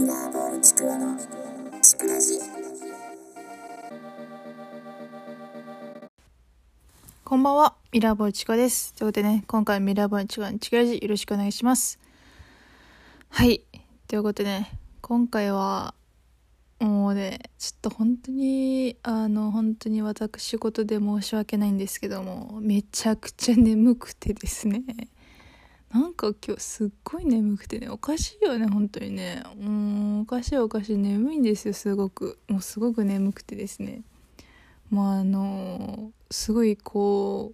ミラーボールちくわのちくらじこんばんは、ミラーボーイチコです。ということでね、今回ミラーボーイチコのチクラジよろしくお願いします。はい。ということでね、今回は、もうね、ちょっと本当に、あの、本当に私事で申し訳ないんですけども、めちゃくちゃ眠くてですね。なんか今日すっごい眠くてね、おかしいよね、本当にね。うん、おかしいおかしい、眠いんですよ、すごく。もうすごく眠くてですね。まああのすごいこ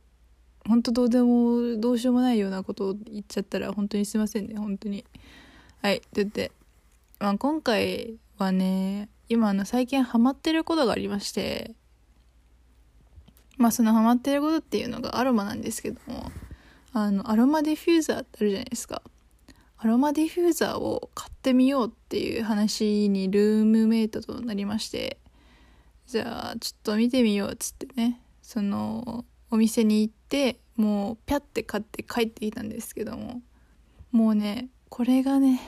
う本当どうでもどうしようもないようなことを言っちゃったら本当にすいませんね本当にはいと言って、まあ、今回はね今あの最近ハマってることがありましてまあそのハマってることっていうのがアロマなんですけどもあのアロマディフューザーってあるじゃないですか。アロマディフューザーを買ってみようっていう話にルームメイトとなりましてじゃあちょっと見てみようっつってねそのお店に行ってもうピャって買って帰ってきたんですけどももうねこれがね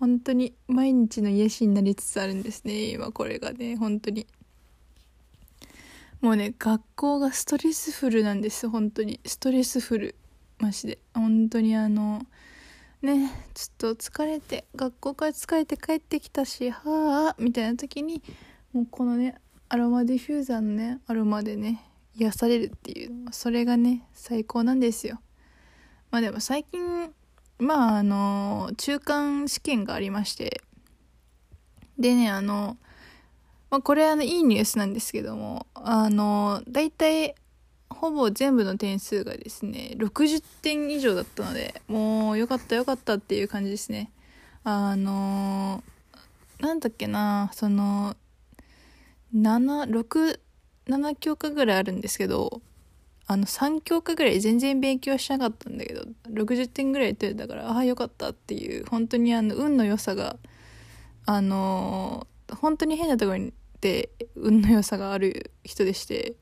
本当に毎日の癒しになりつつあるんですね。今これがね本当に。もうね学校がストレスフルなんです本当に。ストレスフル。マジで。本当にあのねちょっと疲れて学校から疲れて帰ってきたしはあみたいな時にもうこのねアロマディフューザーのねアロマでね癒されるっていうそれがね最高なんですよ。まあでも最近まああの中間試験がありましてでねあの、まあ、これあのいいニュースなんですけどもあの大体ほぼ全部の点数がですね60点以上だったのでもうよかったよかったっていう感じですね。あのなんだっけなその76 7教科ぐらいあるんですけどあの3教科ぐらい全然勉強しなかったんだけど60点ぐらい取れたからああよかったっていう本当にあの運の良さがあのー本当に変なところにで運の良さがある人でして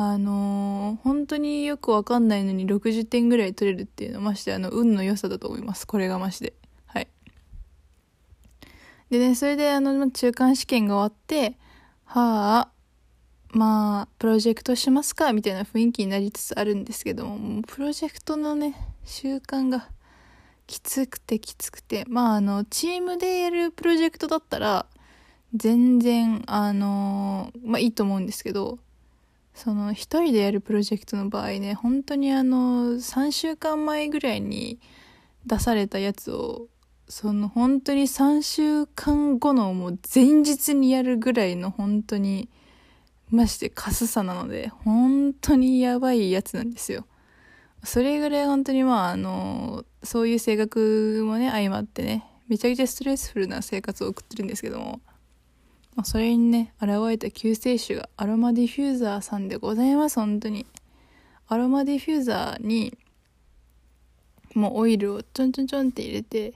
あのー本当によくわかんないのに60点ぐらい取れるっていうのはましてあの運の良さだと思います。これがましではい。でねそれであの中間試験が終わってはあまあプロジェクトしますかみたいな雰囲気になりつつあるんですけどももプロジェクトのね習慣がきつくてきつくてまああのチームでやるプロジェクトだったら全然あのまあいいと思うんですけどその一人でやるプロジェクトの場合ね本当にあの3週間前ぐらいに出されたやつをその本当に3週間後のもう前日にやるぐらいの本当にましてカスさなので本当にやばいやつなんですよ。それぐらい本当にまああのそういう性格もね相まってねめちゃくちゃストレスフルな生活を送ってるんですけども、まあ、それにね現れた救世主がアロマディフューザーさんでございます本当に。アロマディフューザーにもうオイルをちょんちょんちょんって入れて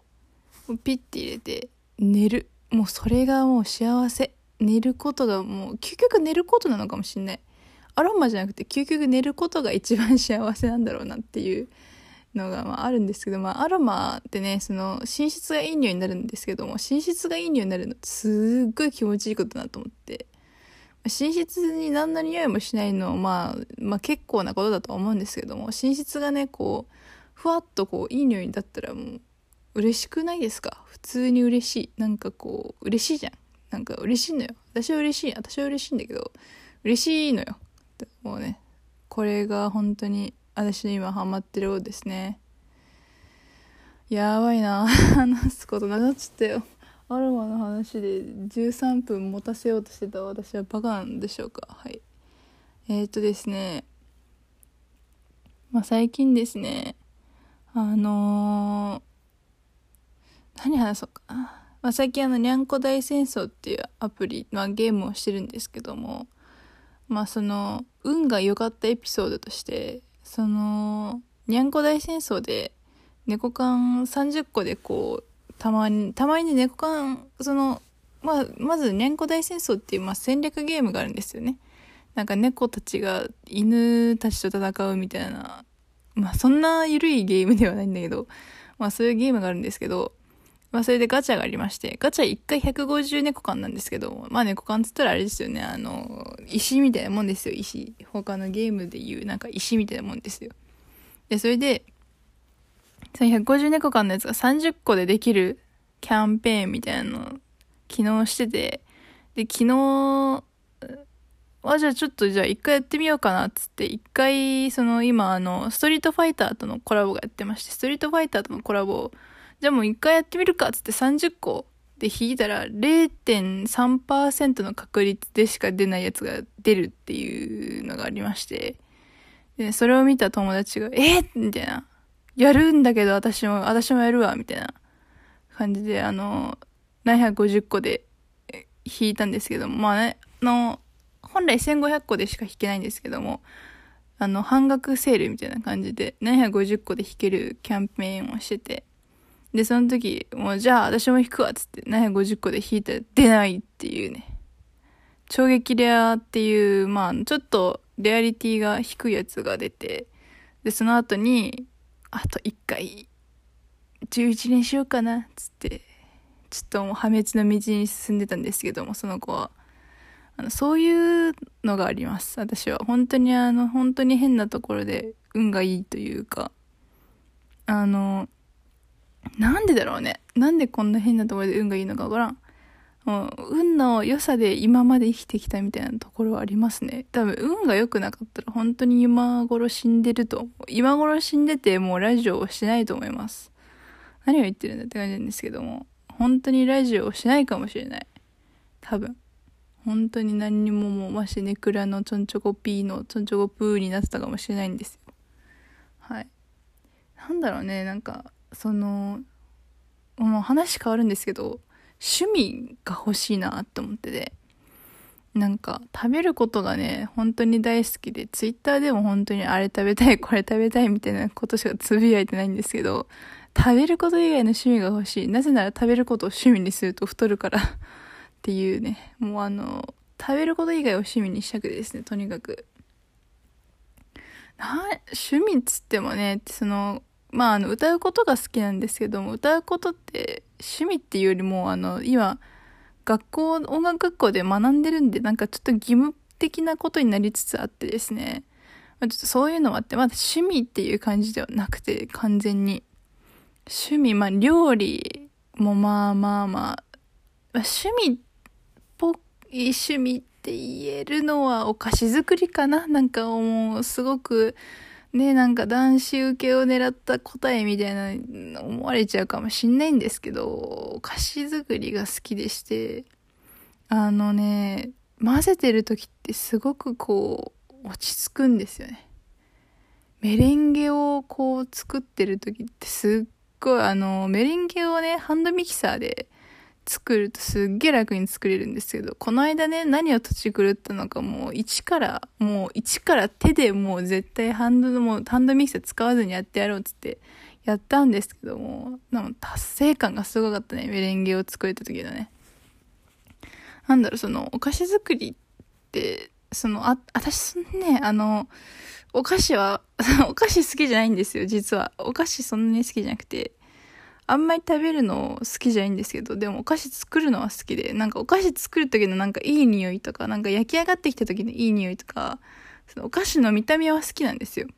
ピッて入れて寝る。もうそれがもう幸せ。寝ることがもう究極寝ることなのかもしんない。アロマじゃなくて究極寝ることが一番幸せなんだろうなっていうのがまああるんですけど、まあ、アロマってねその寝室がいい匂いになるんですけども寝室がいい匂いになるのすっごい気持ちいいことだと思って。寝室に何の匂いもしないのまあまあ結構なことだとは思うんですけども寝室がねこうふわっとこういい匂いだったらもう嬉しくないですか？普通に嬉しい。なんかこう嬉しいじゃん。なんか嬉しいのよ。私は嬉しい。私は嬉しいんだけど嬉しいのよ。もうねこれが本当に私の今ハマってるようですね。やばいな。話すことなくなっちゃったよ。アロマの話で13分持たせようとしてた私はバカなんでしょうか。はい。えー、っとですね。まあ最近ですね。あのー、何話そうか。なまあ、最近あの、にゃんこ大戦争っていうアプリ、まあ、ゲームをしてるんですけども、まあその、運が良かったエピソードとして、その、にゃんこ大戦争で、猫缶30個でこう、たまに、たまに猫缶、その、まあ、まずにゃんこ大戦争っていう、まあ、戦略ゲームがあるんですよね。なんか猫たちが犬たちと戦うみたいな、まあそんな緩いゲームではないんだけど、まあそういうゲームがあるんですけど、まあそれでガチャがありまして、ガチャ1回150猫缶なんですけど、まあ猫缶つったらあれですよね、あの、石みたいなもんですよ、石。他のゲームで言うなんか石みたいなもんですよ。で、それで、その150猫缶のやつが30個でできるキャンペーンみたいなのを昨日してて、で、昨日、あ、じゃあちょっとじゃあ一回やってみようかなっつって、一回、その今あの、ストリートファイターとのコラボがやってまして、ストリートファイターとのコラボをじゃあもう一回やってみるかっつって30個で引いたら0.3%の確率でしか出ないやつが出るっていうのがありまして、で、それを見た友達が、えみたいな。やるんだけど私も、私もやるわ、みたいな感じで、あの、750個で引いたんですけども、まあね、あの、本来1500個でしか引けないんですけども、あの、半額セールみたいな感じで、750個で引けるキャンペーンをしてて、で、その時、もうじゃあ私も引くわっつって750個で引いたら出ないっていうね。衝撃レアっていう、まあ、ちょっとレアリティが低いやつが出て、で、その後に、あと1回、11年しようかな、っつって、ちょっともう破滅の道に進んでたんですけども、その子は。あの、そういうのがあります。私は。本当にあの、本当に変なところで運がいいというか、あの、なんでだろうね。なんでこんな変なところで運がいいのかわからん。もう運の良さで今まで生きてきたみたいなところはありますね。多分運が良くなかったら本当に今頃死んでると。今頃死んでてもうラジオをしないと思います。何を言ってるんだって感じなんですけども。本当にラジオをしないかもしれない。多分。本当に何にももうマシネクラのちょんちょこピーのちょんちょこプーになってたかもしれないんですよ。はい。なんだろうね、なんか、そのもう話変わるんですけど趣味が欲しいなって思ってて。なんか食べることがね本当に大好きでツイッターでも本当にあれ食べたいこれ食べたいみたいなことしかつぶやいてないんですけど食べること以外の趣味が欲しい。なぜなら食べることを趣味にすると太るから。っていうね。もうあの食べること以外を趣味にしたくてですねとにかく。な趣味っつってもねそのまあ、あの、歌うことが好きなんですけども、歌うことって趣味っていうよりも、あの、今、学校、音楽学校で学んでるんで、なんかちょっと義務的なことになりつつあってですね、まあ、ちょっとそういうのもあって、まだ趣味っていう感じではなくて、完全に。趣味、まあ、料理もまあまあまあ、趣味っぽい趣味って言えるのはお菓子作りかななんかもう、すごく、ね、なんか男子受けを狙った答えみたいな思われちゃうかもしんないんですけど、菓子作りが好きでして、あのね、混ぜてる時ってすごくこう、落ち着くんですよね。メレンゲをこう作ってる時ってすっごいあの、メレンゲをね、ハンドミキサーで作るとすっげえ楽に作れるんですけど、この間ね、何を土地狂ったのかもう一から、もう一から手でもう絶対ハンドのもうハンドミキサー使わずにやってやろうっつってやったんですけども、な達成感がすごかったね、メレンゲを作れた時のね。なんだろう、その、お菓子作りって、その、あ、私ね、あの、お菓子は、お菓子好きじゃないんですよ、実は。お菓子そんなに好きじゃなくて。あんまり食べるの好きじゃないんですけど、でもお菓子作るのは好きで、なんかお菓子作る時のなんかいい匂いとか、なんか焼き上がってきた時のいい匂いとか、そのお菓子の見た目は好きなんですよ。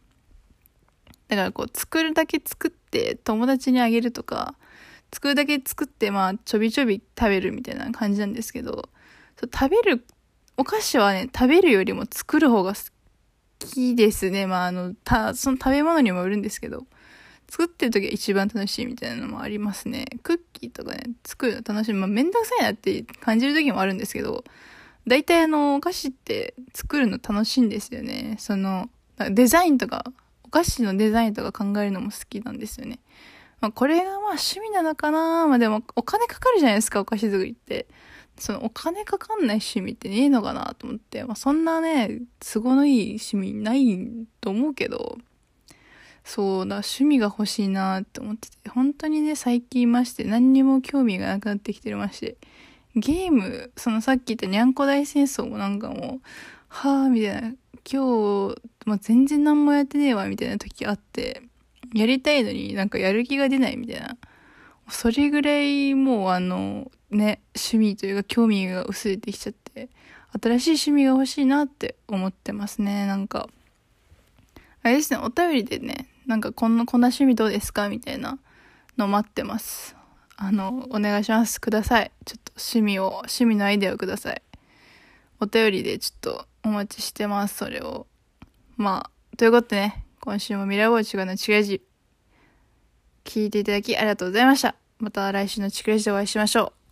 だからこう作るだけ作って友達にあげるとか、作るだけ作ってまあちょびちょび食べるみたいな感じなんですけど、そう食べる、お菓子はね、食べるよりも作る方が好きですね。まああの、た、その食べ物にもよるんですけど。作ってる時が一番楽しいみたいなのもありますね。クッキーとかね、作るの楽しい。まあ、めんどくさいなって感じる時もあるんですけど、大体あの、お菓子って作るの楽しいんですよね。その、デザインとか、お菓子のデザインとか考えるのも好きなんですよね。まあ、これがまあ趣味なのかなまあでも、お金かかるじゃないですか、お菓子作りって。そのお金かかんない趣味ってねえのかなと思って。まあそんなね、都合のいい趣味ないと思うけど、そうだ、趣味が欲しいなって思ってて、本当にね、最近まして何にも興味がなくなってきてるまして、ゲーム、そのさっき言ったにゃんこ大戦争もなんかもう、はぁ、みたいな、今日、まあ、全然何もやってねえわ、みたいな時あって、やりたいのになんかやる気が出ないみたいな、それぐらいもうあの、ね、趣味というか興味が薄れてきちゃって、新しい趣味が欲しいなって思ってますね、なんか。あれですね、お便りでね、なんかこんな、こんな趣味どうですか？みたいなの待ってます。あの、お願いします。ください。ちょっと趣味を、趣味のアイデアをください。お便りでちょっとお待ちしてます、それを。まあ、ということでね、今週もミラーボーチカのチクラジ、聞いていただきありがとうございました。また来週のチクラジでお会いしましょう。